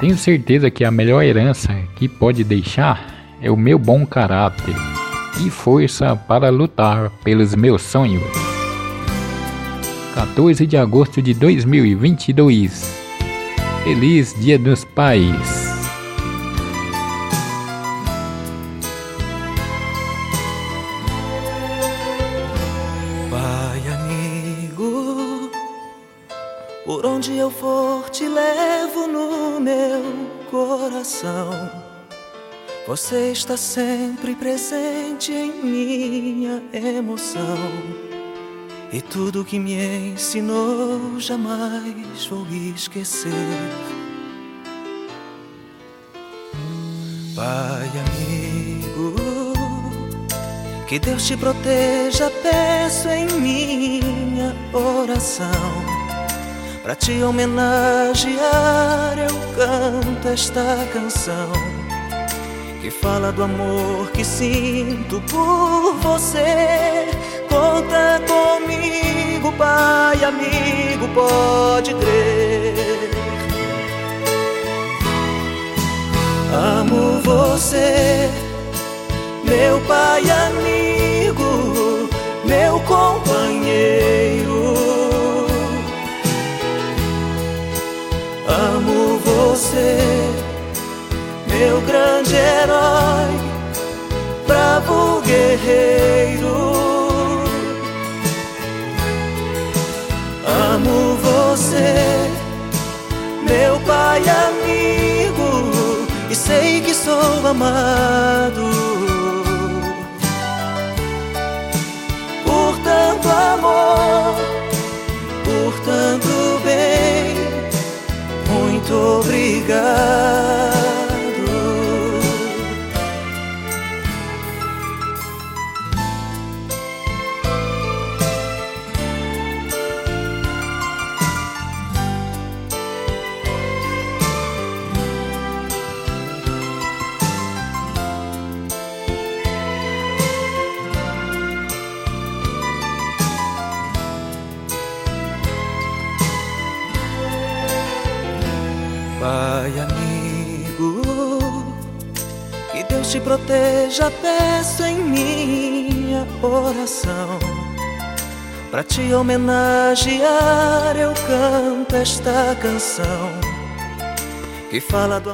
Tenho certeza que a melhor herança que pode deixar é o meu bom caráter e força para lutar pelos meus sonhos. 14 de agosto de 2022 Feliz Dia dos Pais! Por onde eu for te levo no meu coração. Você está sempre presente em minha emoção. E tudo que me ensinou jamais vou esquecer. Pai amigo, que Deus te proteja, peço em minha oração. Para te homenagear, eu canto esta canção que fala do amor que sinto por você. Conta comigo, pai, amigo, pode crer. Amo você, meu pai, você meu grande herói, bravo guerreiro. Amo você, meu pai amigo, e sei que sou amado. bigger. Pai amigo, que Deus te proteja, peço em minha oração. Para te homenagear, eu canto esta canção que fala do